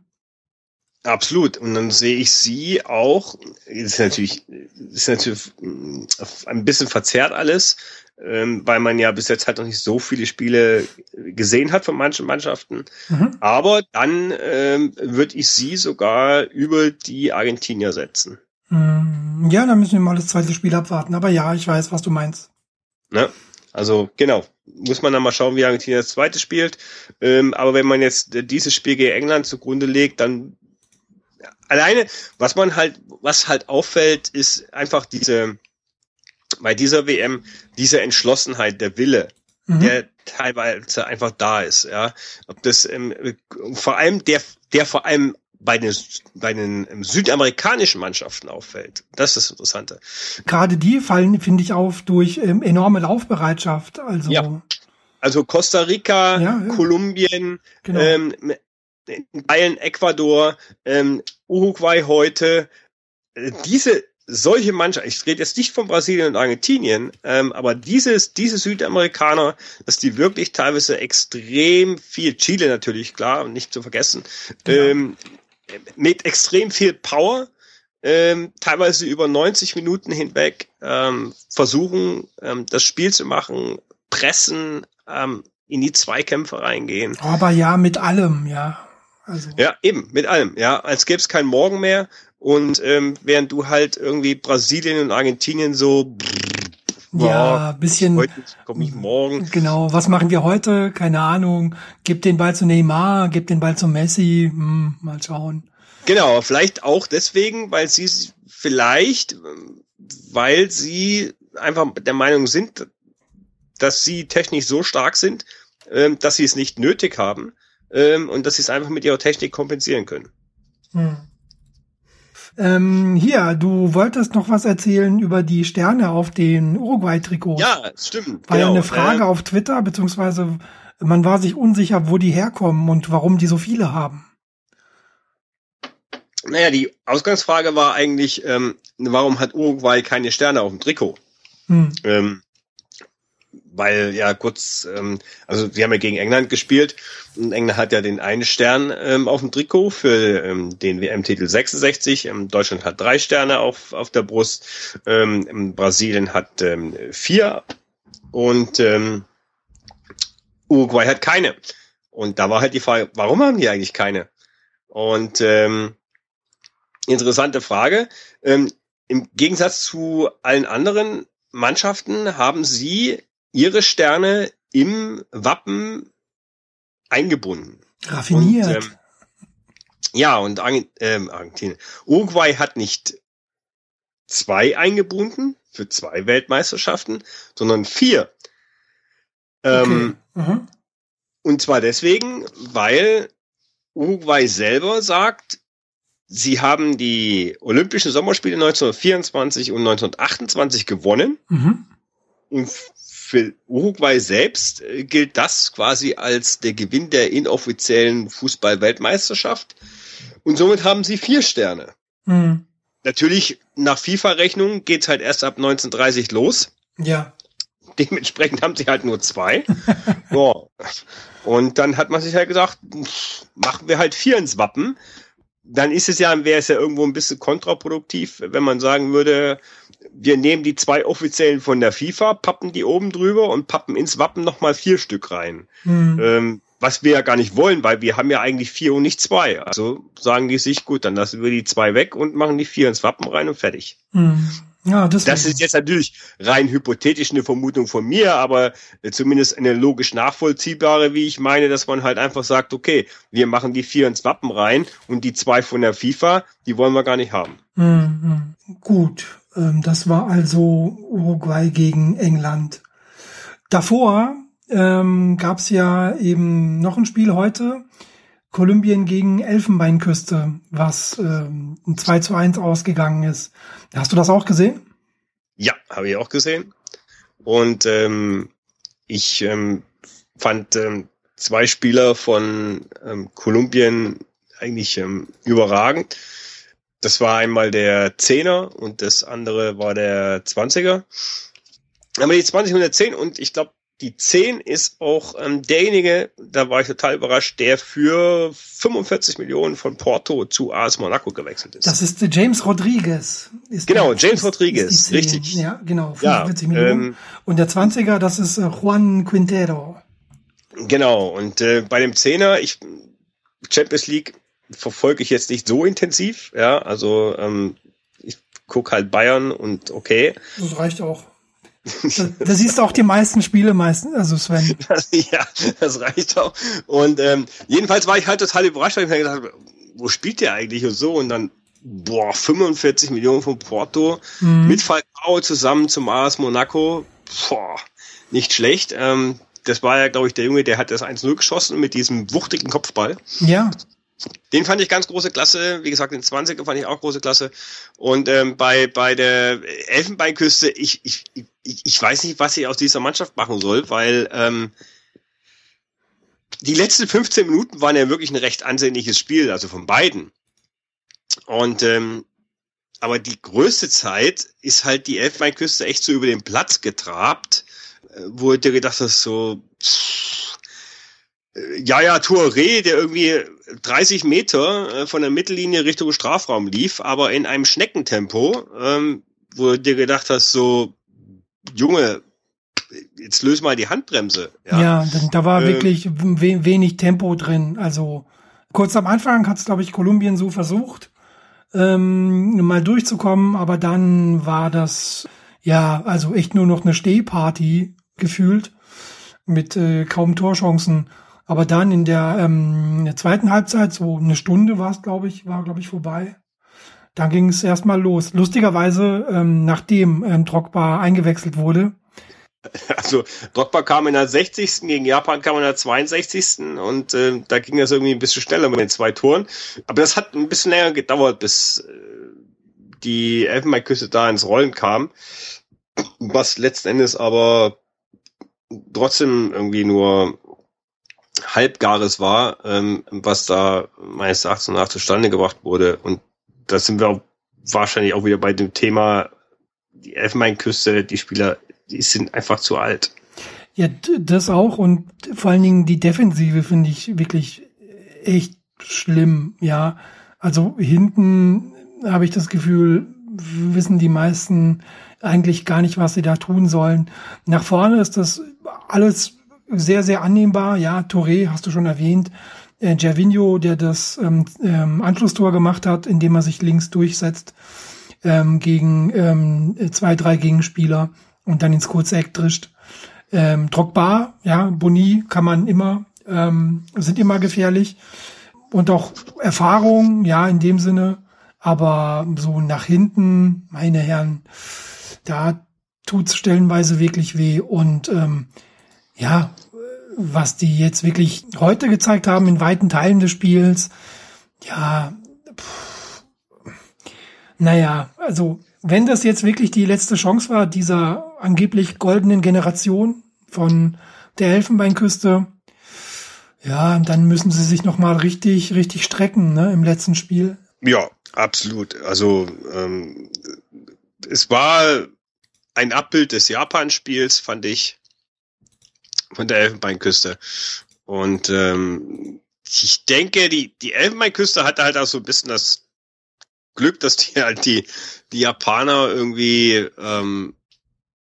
Absolut. Und dann sehe ich sie auch, ist natürlich, ist natürlich mm, ein bisschen verzerrt alles, ähm, weil man ja bis jetzt halt noch nicht so viele Spiele gesehen hat von manchen Mannschaften. Mhm. Aber dann ähm, würde ich sie sogar über die Argentinier setzen. Mm, ja, dann müssen wir mal das zweite Spiel abwarten. Aber ja, ich weiß, was du meinst. Ne? Also genau, muss man dann mal schauen, wie Argentinien das zweite spielt. Ähm, aber wenn man jetzt dieses Spiel gegen England zugrunde legt, dann alleine, was man halt, was halt auffällt, ist einfach diese, bei dieser WM, diese Entschlossenheit, der Wille, mhm. der teilweise einfach da ist, ja. Ob das, ähm, vor allem der, der vor allem bei den, bei den ähm, südamerikanischen Mannschaften auffällt. Das ist das Interessante. Gerade die fallen, finde ich, auf durch ähm, enorme Laufbereitschaft. Also ja. Also Costa Rica, ja, ja. Kolumbien, genau. ähm, Bayern, Ecuador, ähm, Uruguay heute, äh, diese solche Mannschaft, ich rede jetzt nicht von Brasilien und Argentinien, ähm, aber dieses, diese Südamerikaner, dass die wirklich teilweise extrem viel, Chile natürlich, klar, nicht zu vergessen, ja. ähm, mit extrem viel Power, ähm, teilweise über 90 Minuten hinweg ähm, versuchen, ähm, das Spiel zu machen, pressen, ähm, in die Zweikämpfe reingehen. Aber ja, mit allem, ja. Also. Ja, eben, mit allem, ja. Als gäbe es keinen Morgen mehr. Und ähm, während du halt irgendwie Brasilien und Argentinien so ja, bisschen. Heute komme ich morgen. Genau, was machen wir heute? Keine Ahnung. Gib den Ball zu Neymar, gib den Ball zu Messi. Hm, mal schauen. Genau, vielleicht auch deswegen, weil sie vielleicht, weil sie einfach der Meinung sind, dass sie technisch so stark sind, ähm, dass sie es nicht nötig haben, ähm, und dass sie es einfach mit ihrer Technik kompensieren können. Hm. Ähm, hier, du wolltest noch was erzählen über die Sterne auf den Uruguay-Trikots. Ja, stimmt. War genau. ja eine Frage äh, auf Twitter, beziehungsweise man war sich unsicher, wo die herkommen und warum die so viele haben. Naja, die Ausgangsfrage war eigentlich, ähm, warum hat Uruguay keine Sterne auf dem Trikot? Hm. Ähm, weil ja kurz, ähm, also wir haben ja gegen England gespielt und England hat ja den einen Stern ähm, auf dem Trikot für ähm, den WM-Titel 66. Ähm, Deutschland hat drei Sterne auf, auf der Brust. Ähm, Brasilien hat ähm, vier und ähm, Uruguay hat keine. Und da war halt die Frage, warum haben die eigentlich keine? Und ähm, interessante Frage. Ähm, Im Gegensatz zu allen anderen Mannschaften haben sie ihre Sterne im Wappen eingebunden. Raffiniert. Und, ähm, ja, und ähm, Argentinien. Uruguay hat nicht zwei eingebunden für zwei Weltmeisterschaften, sondern vier. Ähm, okay. mhm. Und zwar deswegen, weil Uruguay selber sagt, sie haben die Olympischen Sommerspiele 1924 und 1928 gewonnen. Mhm. Und für Uruguay selbst äh, gilt das quasi als der Gewinn der inoffiziellen Fußball-Weltmeisterschaft. Und somit haben sie vier Sterne. Mhm. Natürlich, nach FIFA-Rechnung geht's halt erst ab 1930 los. Ja. Dementsprechend haben sie halt nur zwei. ja. Und dann hat man sich halt gesagt, machen wir halt vier ins Wappen dann ist es ja, wäre es ja irgendwo ein bisschen kontraproduktiv, wenn man sagen würde, wir nehmen die zwei offiziellen von der FIFA, pappen die oben drüber und pappen ins Wappen nochmal vier Stück rein. Mhm. Ähm, was wir ja gar nicht wollen, weil wir haben ja eigentlich vier und nicht zwei. Also sagen die sich, gut, dann lassen wir die zwei weg und machen die vier ins Wappen rein und fertig. Hm. Ja, das, das ist jetzt natürlich rein hypothetisch eine Vermutung von mir, aber zumindest eine logisch nachvollziehbare, wie ich meine, dass man halt einfach sagt, okay, wir machen die vier ins Wappen rein und die zwei von der FIFA, die wollen wir gar nicht haben. Mhm. Gut, das war also Uruguay gegen England. Davor ähm, gab es ja eben noch ein Spiel heute. Kolumbien gegen Elfenbeinküste, was ähm, 2 zu 1 ausgegangen ist. Hast du das auch gesehen? Ja, habe ich auch gesehen. Und ähm, ich ähm, fand ähm, zwei Spieler von ähm, Kolumbien eigentlich ähm, überragend. Das war einmal der Zehner und das andere war der Zwanziger. Aber die 20 und der 10 und ich glaube, die 10 ist auch ähm, derjenige, da war ich total überrascht, der für 45 Millionen von Porto zu AS Monaco gewechselt ist. Das ist James Rodriguez. Ist genau, der, James ist, Rodriguez, ist richtig. Ja, genau, 45 ja, Millionen. Ähm, und der 20er, das ist äh, Juan Quintero. Genau, und äh, bei dem 10er, ich, Champions League verfolge ich jetzt nicht so intensiv, ja, also ähm, ich gucke halt Bayern und okay. Das reicht auch. Da, siehst du auch die meisten Spiele meistens, also Sven. ja, das reicht auch. Und ähm, jedenfalls war ich halt total überrascht, weil ich mir gedacht habe, wo spielt der eigentlich und so? Und dann, boah, 45 Millionen von Porto mhm. mit Falcao zusammen zum AS Monaco. Boah, nicht schlecht. Ähm, das war ja, glaube ich, der Junge, der hat das 1-0 geschossen mit diesem wuchtigen Kopfball. Ja. Den fand ich ganz große Klasse. Wie gesagt, den 20er fand ich auch große Klasse. Und ähm, bei, bei der Elfenbeinküste, ich, ich, ich, ich weiß nicht, was ich aus dieser Mannschaft machen soll, weil ähm, die letzten 15 Minuten waren ja wirklich ein recht ansehnliches Spiel, also von beiden. Und ähm, aber die größte Zeit ist halt die Elfenbeinküste echt so über den Platz getrabt, äh, wo du gedacht hast, so ja, ja, Touré, der irgendwie 30 Meter äh, von der Mittellinie Richtung Strafraum lief, aber in einem Schneckentempo, ähm, wo du dir gedacht hast, so, Junge, jetzt löse mal die Handbremse. Ja, ja da war äh, wirklich we wenig Tempo drin. Also kurz am Anfang hat es, glaube ich, Kolumbien so versucht, ähm, mal durchzukommen, aber dann war das ja, also echt nur noch eine Stehparty gefühlt mit äh, kaum Torchancen. Aber dann in der, ähm, in der zweiten Halbzeit, so eine Stunde war es, glaube ich, war, glaube ich, vorbei. Dann ging es erstmal los. Lustigerweise, ähm, nachdem ähm, Drogba eingewechselt wurde. Also Drogba kam in der 60. gegen Japan kam in der 62. und äh, da ging das irgendwie ein bisschen schneller mit den zwei Toren. Aber das hat ein bisschen länger gedauert, bis äh, die Elfenbeinküste da ins Rollen kam. Was letzten Endes aber trotzdem irgendwie nur Halbgares war, ähm, was da meines Erachtens nach zustande gebracht wurde. Und da sind wir auch wahrscheinlich auch wieder bei dem Thema, die Elfenbeinküste, die Spieler, die sind einfach zu alt. Ja, das auch und vor allen Dingen die Defensive finde ich wirklich echt schlimm, ja. Also hinten habe ich das Gefühl, wissen die meisten eigentlich gar nicht, was sie da tun sollen. Nach vorne ist das alles sehr, sehr annehmbar. Ja, Touré hast du schon erwähnt. Äh, Gervinho, der das ähm, ähm, Anschlusstor gemacht hat, indem er sich links durchsetzt ähm, gegen ähm, zwei, drei Gegenspieler und dann ins kurze Eck drischt. Ähm, Drogba, ja, Boni kann man immer, ähm, sind immer gefährlich. Und auch Erfahrung, ja, in dem Sinne. Aber so nach hinten, meine Herren, da tut's stellenweise wirklich weh. Und ähm, ja, was die jetzt wirklich heute gezeigt haben in weiten Teilen des Spiels, ja, pff, naja, also wenn das jetzt wirklich die letzte Chance war, dieser angeblich goldenen Generation von der Elfenbeinküste, ja, dann müssen sie sich noch mal richtig, richtig strecken ne, im letzten Spiel. Ja, absolut. Also ähm, es war ein Abbild des Japan-Spiels, fand ich von der Elfenbeinküste. Und ähm, ich denke, die, die Elfenbeinküste hatte halt auch so ein bisschen das Glück, dass die halt die, die Japaner irgendwie, ähm,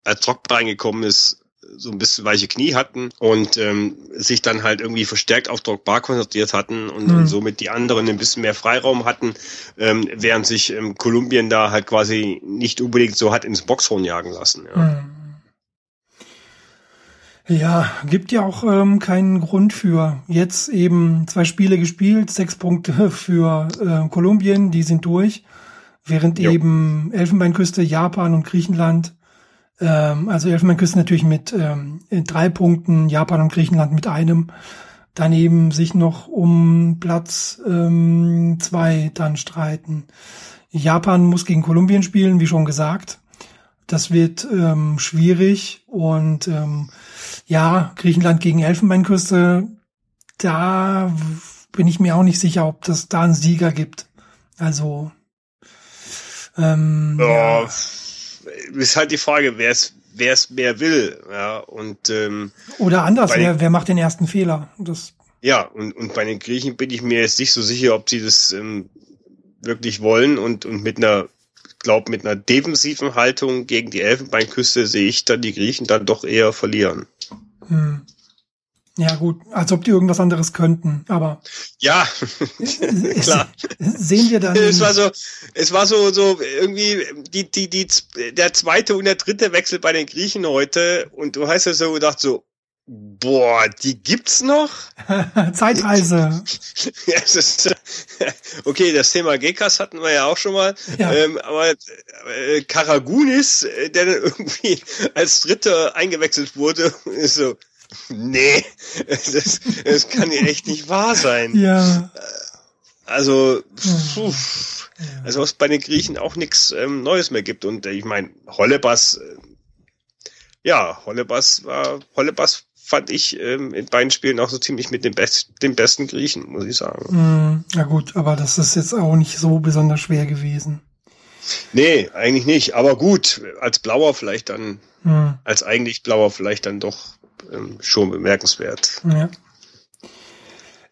als Drogba reingekommen ist, so ein bisschen weiche Knie hatten und ähm, sich dann halt irgendwie verstärkt auf Drogba konzentriert hatten und, mhm. und somit die anderen ein bisschen mehr Freiraum hatten, ähm, während sich ähm, Kolumbien da halt quasi nicht unbedingt so hat ins Boxhorn jagen lassen. Ja. Mhm. Ja, gibt ja auch ähm, keinen Grund für. Jetzt eben zwei Spiele gespielt, sechs Punkte für äh, Kolumbien, die sind durch, während jo. eben Elfenbeinküste, Japan und Griechenland, ähm, also Elfenbeinküste natürlich mit ähm, drei Punkten, Japan und Griechenland mit einem, daneben sich noch um Platz ähm, zwei dann streiten. Japan muss gegen Kolumbien spielen, wie schon gesagt. Das wird ähm, schwierig und ähm, ja, Griechenland gegen Elfenbeinküste, da bin ich mir auch nicht sicher, ob das da einen Sieger gibt. Also ähm, ja, ja. ist halt die Frage, wer es wer es mehr will, ja und ähm, oder anders, wer, wer macht den ersten Fehler? Das ja und und bei den Griechen bin ich mir jetzt nicht so sicher, ob sie das ähm, wirklich wollen und und mit einer glaube, mit einer defensiven Haltung gegen die Elfenbeinküste sehe ich dann die Griechen dann doch eher verlieren. Hm. Ja, gut, als ob die irgendwas anderes könnten, aber. Ja, klar. Sehen wir dann. Es war so, es war so, so irgendwie die, die, die, der zweite und der dritte Wechsel bei den Griechen heute und du hast ja so gedacht, so, Boah, die gibt's noch? Zeitreise. ja, das ist, okay, das Thema Gekas hatten wir ja auch schon mal. Ja. Ähm, aber äh, Karagunis, äh, der dann irgendwie als Dritter eingewechselt wurde, ist so, nee, das, das kann ja echt nicht wahr sein. Ja. Also, puh, also was bei den Griechen auch nichts ähm, Neues mehr gibt. Und äh, ich meine, Hollebass, äh, ja, Hollebass war, Hollebass fand ich ähm, in beiden Spielen auch so ziemlich mit dem, Best, dem besten Griechen, muss ich sagen. Mm, ja gut, aber das ist jetzt auch nicht so besonders schwer gewesen. Nee, eigentlich nicht. Aber gut, als Blauer vielleicht dann, mm. als eigentlich Blauer vielleicht dann doch ähm, schon bemerkenswert. Ja.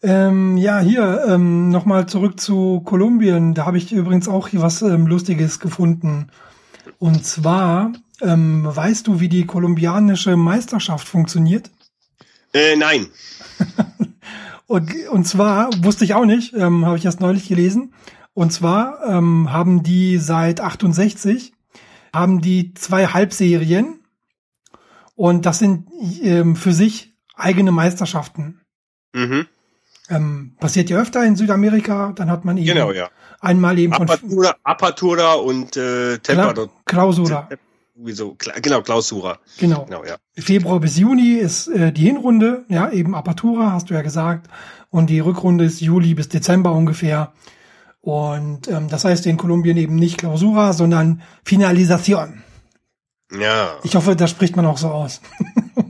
Ähm, ja, hier ähm, nochmal zurück zu Kolumbien. Da habe ich übrigens auch hier was ähm, Lustiges gefunden. Und zwar, ähm, weißt du, wie die kolumbianische Meisterschaft funktioniert? Äh, nein. und, und zwar wusste ich auch nicht, ähm, habe ich erst neulich gelesen. Und zwar ähm, haben die seit 68 haben die zwei Halbserien und das sind ähm, für sich eigene Meisterschaften. Mhm. Ähm, passiert ja öfter in Südamerika, dann hat man eben genau, ja. einmal eben Apertura, von Apertura und äh, Temper Klausura wieso, genau, Klausura. Genau. genau ja. Februar bis Juni ist äh, die Hinrunde, ja, eben Apertura, hast du ja gesagt. Und die Rückrunde ist Juli bis Dezember ungefähr. Und ähm, das heißt in Kolumbien eben nicht Klausura, sondern Finalisation. Ja. Ich hoffe, das spricht man auch so aus.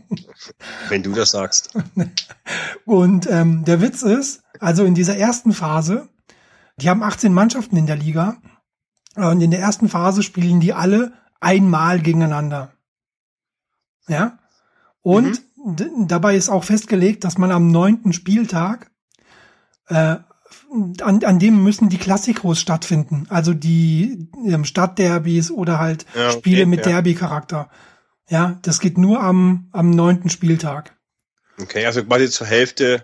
Wenn du das sagst. Und ähm, der Witz ist, also in dieser ersten Phase, die haben 18 Mannschaften in der Liga. Und in der ersten Phase spielen die alle einmal gegeneinander. Ja. Und mhm. dabei ist auch festgelegt, dass man am neunten Spieltag äh, an, an dem müssen die Klassikos stattfinden, also die ähm, Stadtderbys oder halt ja, okay, Spiele mit ja. Derby-Charakter. Ja, das geht nur am am neunten Spieltag. Okay, also quasi zur Hälfte.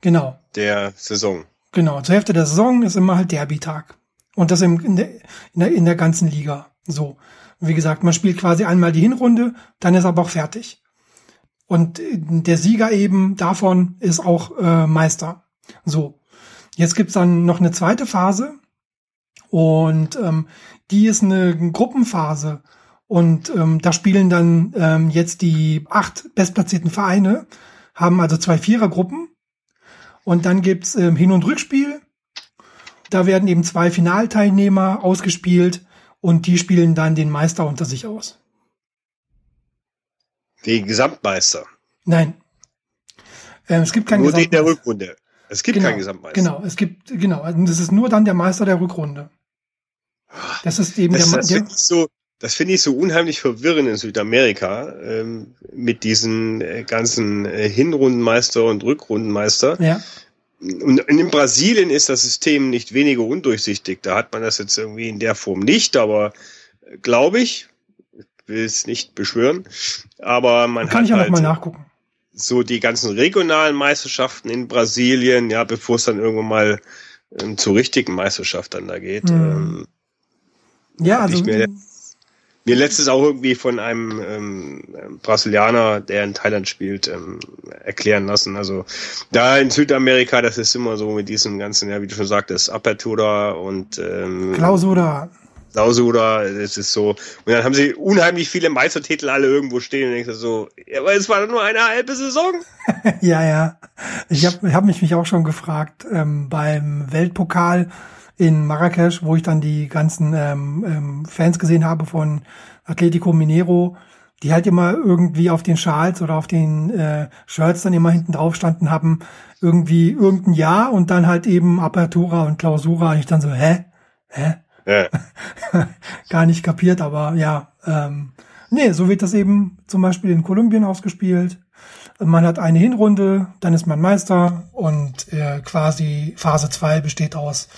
Genau. Der Saison. Genau, zur Hälfte der Saison ist immer halt Derby-Tag. Und das im, in, der, in, der, in der ganzen Liga. So. Wie gesagt, man spielt quasi einmal die Hinrunde, dann ist aber auch fertig. Und äh, der Sieger eben davon ist auch äh, Meister. So. Jetzt gibt's dann noch eine zweite Phase. Und ähm, die ist eine Gruppenphase. Und ähm, da spielen dann ähm, jetzt die acht bestplatzierten Vereine, haben also zwei Vierergruppen. Und dann gibt's ähm, Hin- und Rückspiel. Da werden eben zwei Finalteilnehmer ausgespielt und die spielen dann den Meister unter sich aus. Den Gesamtmeister? Nein. Ähm, es gibt keinen nur Gesamtmeister. Nur den der Rückrunde. Es gibt genau, keinen Gesamtmeister. Genau, es gibt, genau. Also das ist nur dann der Meister der Rückrunde. Das ist eben das, der, das finde ich so, das finde ich so unheimlich verwirrend in Südamerika ähm, mit diesen äh, ganzen äh, Hinrundenmeister und Rückrundenmeister. Ja. Und in Brasilien ist das System nicht weniger undurchsichtig. Da hat man das jetzt irgendwie in der Form nicht, aber äh, glaube ich, will es nicht beschwören, aber man Kann hat ich ja halt mal nachgucken. so die ganzen regionalen Meisterschaften in Brasilien, ja, bevor es dann irgendwann mal ähm, zur richtigen Meisterschaft dann da geht. Hm. Ähm, Ja, also ich mir, mir letztes auch irgendwie von einem ähm, ähm, Brasilianer, der in Thailand spielt, ähm, erklären lassen. Also da in Südamerika, das ist immer so mit diesem ganzen, ja, wie du schon sagtest, Apertura und ähm, Klausura. Clausura, das ist so. Und dann haben sie unheimlich viele Meistertitel alle irgendwo stehen und denkst du so, ja, aber es war nur eine halbe Saison. ja, ja. Ich habe hab mich, mich auch schon gefragt ähm, beim Weltpokal in Marrakesch, wo ich dann die ganzen ähm, ähm, Fans gesehen habe von Atletico Mineiro, die halt immer irgendwie auf den Schals oder auf den äh, Shirts dann immer hinten drauf standen haben, irgendwie irgendein Jahr und dann halt eben Apertura und Clausura. Und ich dann so, hä? Hä? Ja. gar nicht kapiert, aber ja, ähm, nee, so wird das eben zum Beispiel in Kolumbien ausgespielt. Man hat eine Hinrunde, dann ist man Meister und äh, quasi Phase 2 besteht aus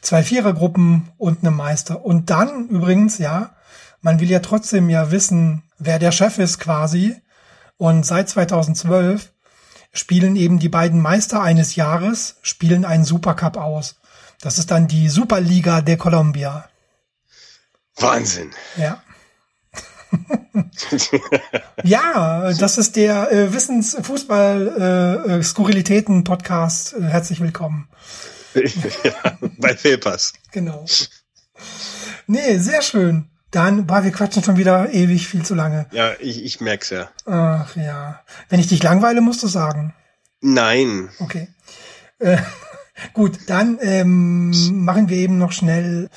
zwei Vierergruppen und einem Meister. Und dann übrigens, ja, man will ja trotzdem ja wissen, wer der Chef ist quasi. Und seit 2012 spielen eben die beiden Meister eines Jahres, spielen einen Supercup aus. Das ist dann die Superliga de Colombia. Wahnsinn. Ja. ja, das ist der äh, Wissens Fußball äh, äh. Äh, herzlich willkommen. ja, bei Fehlpass. Genau. Nee, sehr schön. Dann, boah, wir quatschen schon wieder ewig viel zu lange. Ja, ich, ich merk's ja. Ach ja. Wenn ich dich langweile, musst du sagen. Nein. Okay. Äh, gut, dann ähm, machen wir eben noch schnell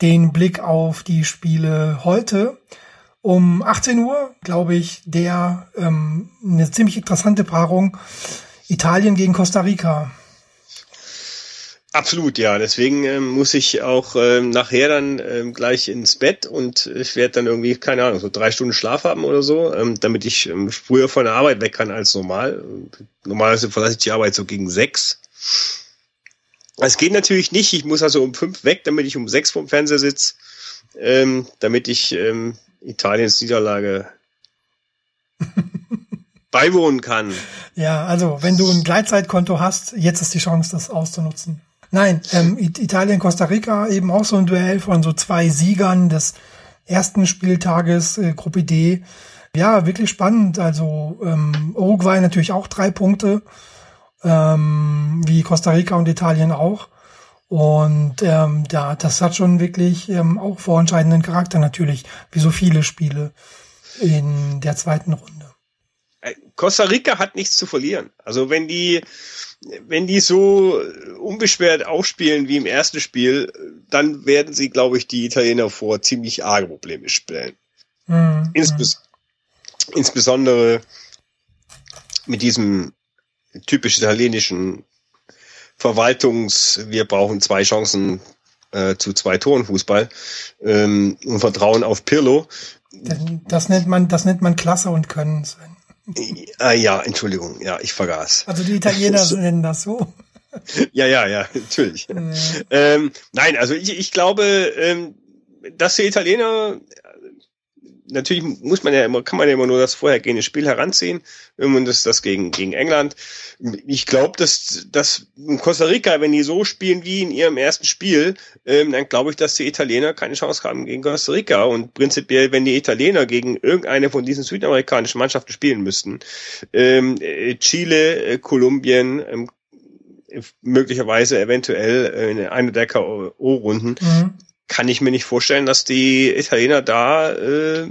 den Blick auf die Spiele heute. Um 18 Uhr, glaube ich, der ähm, eine ziemlich interessante Paarung. Italien gegen Costa Rica. Absolut, ja. Deswegen ähm, muss ich auch ähm, nachher dann ähm, gleich ins Bett und ich werde dann irgendwie, keine Ahnung, so drei Stunden Schlaf haben oder so, ähm, damit ich ähm, früher von der Arbeit weg kann als normal. Normalerweise verlasse ich die Arbeit so gegen sechs. Es geht natürlich nicht. Ich muss also um fünf weg, damit ich um sechs vom Fernseher sitze, ähm, damit ich ähm, Italiens Niederlage beiwohnen kann. Ja, also wenn du ein Gleitzeitkonto hast, jetzt ist die Chance, das auszunutzen. Nein, ähm, Italien, Costa Rica, eben auch so ein Duell von so zwei Siegern des ersten Spieltages, äh, Gruppe D. Ja, wirklich spannend. Also ähm, Uruguay natürlich auch drei Punkte, ähm, wie Costa Rica und Italien auch. Und ähm, ja, das hat schon wirklich ähm, auch vorentscheidenden Charakter natürlich, wie so viele Spiele in der zweiten Runde. Costa Rica hat nichts zu verlieren. Also wenn die, wenn die so unbeschwert aufspielen wie im ersten Spiel, dann werden sie, glaube ich, die Italiener vor ziemlich arge Probleme stellen. Mhm. Insbes insbesondere mit diesem typisch italienischen Verwaltungs, wir brauchen zwei Chancen äh, zu zwei Toren Fußball ähm, und Vertrauen auf Pirlo. Das, das nennt man, das nennt man Klasse und Können. Sven. Ah, ja, Entschuldigung, ja, ich vergaß. Also die Italiener nennen das so. Ja, ja, ja, natürlich. Ähm, nein, also ich, ich glaube, ähm, dass die Italiener natürlich muss man ja immer, kann man ja immer nur das vorhergehende Spiel heranziehen, und das, das gegen, gegen England. Ich glaube, dass, dass Costa Rica, wenn die so spielen wie in ihrem ersten Spiel, ähm, dann glaube ich, dass die Italiener keine Chance haben gegen Costa Rica. Und prinzipiell, wenn die Italiener gegen irgendeine von diesen südamerikanischen Mannschaften spielen müssten, ähm, Chile, äh, Kolumbien, ähm, möglicherweise eventuell in einer der K.O.-Runden, mhm kann ich mir nicht vorstellen, dass die Italiener da äh,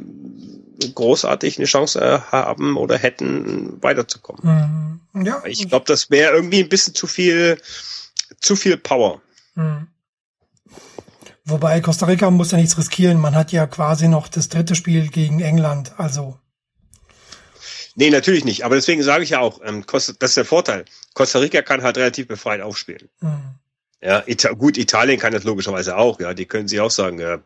großartig eine Chance haben oder hätten, weiterzukommen. Mhm. Ja. Ich glaube, das wäre irgendwie ein bisschen zu viel, zu viel Power. Mhm. Wobei Costa Rica muss ja nichts riskieren. Man hat ja quasi noch das dritte Spiel gegen England. Also. Nee, natürlich nicht. Aber deswegen sage ich ja auch, ähm, Costa, das ist der Vorteil. Costa Rica kann halt relativ befreit aufspielen. Mhm. Ja, Ita gut, Italien kann das logischerweise auch, ja, die können sich auch sagen, ja,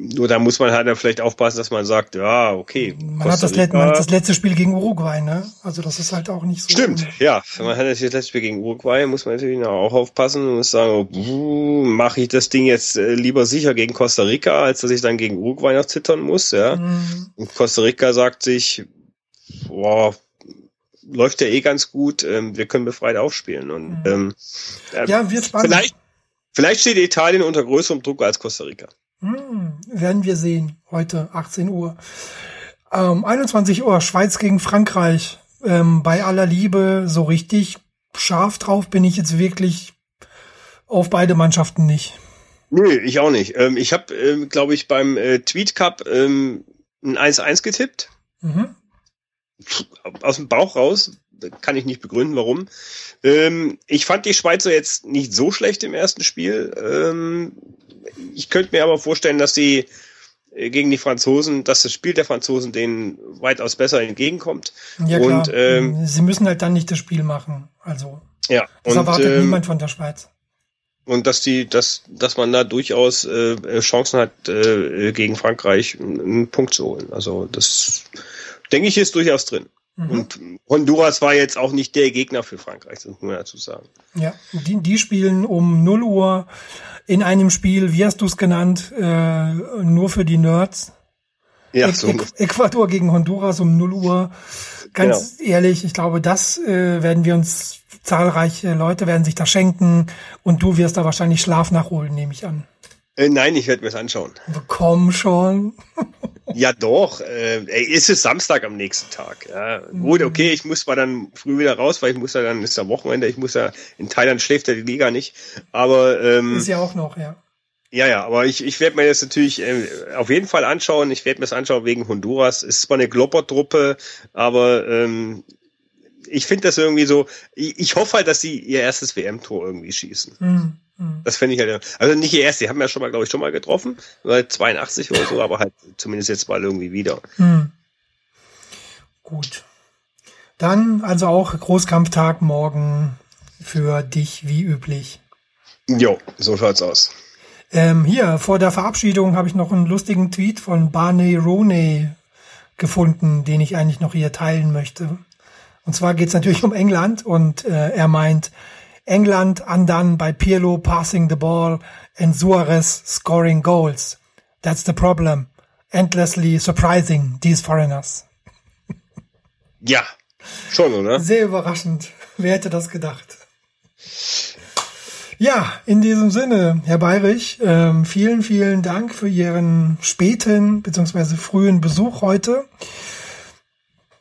nur da muss man halt dann vielleicht aufpassen, dass man sagt, ja, okay. Man hat das, man hat das letzte Spiel gegen Uruguay, ne? Also das ist halt auch nicht so. Stimmt, ja. Man hat das letzte Spiel gegen Uruguay, muss man natürlich auch aufpassen und muss sagen, mache ich das Ding jetzt äh, lieber sicher gegen Costa Rica, als dass ich dann gegen Uruguay noch zittern muss, ja. Mhm. Und Costa Rica sagt sich, boah, läuft ja eh ganz gut, ähm, wir können befreit aufspielen. Und ähm, ja, wird spannend. Vielleicht, vielleicht steht Italien unter größerem Druck als Costa Rica. Hm, werden wir sehen. Heute 18 Uhr. Ähm, 21 Uhr, Schweiz gegen Frankreich. Ähm, bei aller Liebe, so richtig scharf drauf bin ich jetzt wirklich auf beide Mannschaften nicht. Nö, ich auch nicht. Ähm, ich habe, ähm, glaube ich, beim äh, Tweet Cup ähm, ein 1-1 getippt. Mhm. Aus dem Bauch raus. Kann ich nicht begründen, warum. Ähm, ich fand die Schweizer jetzt nicht so schlecht im ersten Spiel. Ähm, ich könnte mir aber vorstellen, dass sie äh, gegen die Franzosen, dass das Spiel der Franzosen denen weitaus besser entgegenkommt. Ja, klar. Und, ähm, sie müssen halt dann nicht das Spiel machen. Also ja, das und, erwartet ähm, niemand von der Schweiz. Und dass die, dass, dass man da durchaus äh, Chancen hat, äh, gegen Frankreich einen Punkt zu holen. Also das denke ich ist durchaus drin. Mhm. Und Honduras war jetzt auch nicht der Gegner für Frankreich, das muss man dazu sagen. Ja, die, die spielen um 0 Uhr in einem Spiel, wie hast du es genannt, äh, nur für die Nerds. Ja, so. Ecuador gegen Honduras um 0 Uhr. Ganz genau. ehrlich, ich glaube, das äh, werden wir uns, zahlreiche Leute werden sich da schenken und du wirst da wahrscheinlich Schlaf nachholen, nehme ich an. Äh, nein, ich werde mir es anschauen. Komm schon. ja, doch. Äh, ey, ist es Samstag am nächsten Tag. Ja. Mhm. Gut, okay, ich muss mal dann früh wieder raus, weil ich muss ja dann, ist ja Wochenende, ich muss ja, in Thailand schläft ja die Liga nicht. Aber ähm, ist ja auch noch, ja. Ja, ja, aber ich, ich werde mir das natürlich äh, auf jeden Fall anschauen. Ich werde mir das anschauen wegen Honduras. Es ist zwar eine Glopper-Truppe, aber ähm, ich finde das irgendwie so, ich, ich hoffe halt, dass sie ihr erstes WM-Tor irgendwie schießen. Mhm. Mhm. Das finde ich halt, also nicht ihr erstes, die haben ja schon mal, glaube ich, schon mal getroffen, weil 82 oder so, aber halt zumindest jetzt mal irgendwie wieder. Mhm. Gut. Dann also auch Großkampftag morgen für dich wie üblich. Jo, so schaut's aus. Ähm, hier, vor der Verabschiedung habe ich noch einen lustigen Tweet von Barney Roney gefunden, den ich eigentlich noch hier teilen möchte. Und zwar geht es natürlich um England und äh, er meint, England undone by Pirlo passing the ball and Suarez scoring goals. That's the problem. Endlessly surprising, these foreigners. Ja, schon, oder? Sehr überraschend. Wer hätte das gedacht? Ja, in diesem Sinne, Herr Bayrich, ähm, vielen, vielen Dank für Ihren späten bzw. frühen Besuch heute.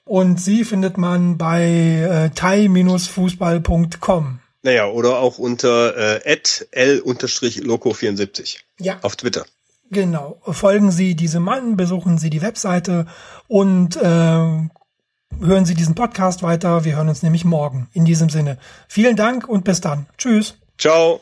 Und Sie findet man bei äh, thai-fußball.com. Naja, oder auch unter äh, l-loco74 ja. auf Twitter. Genau. Folgen Sie diesem Mann, besuchen Sie die Webseite und äh, hören Sie diesen Podcast weiter. Wir hören uns nämlich morgen. In diesem Sinne. Vielen Dank und bis dann. Tschüss. Ciao.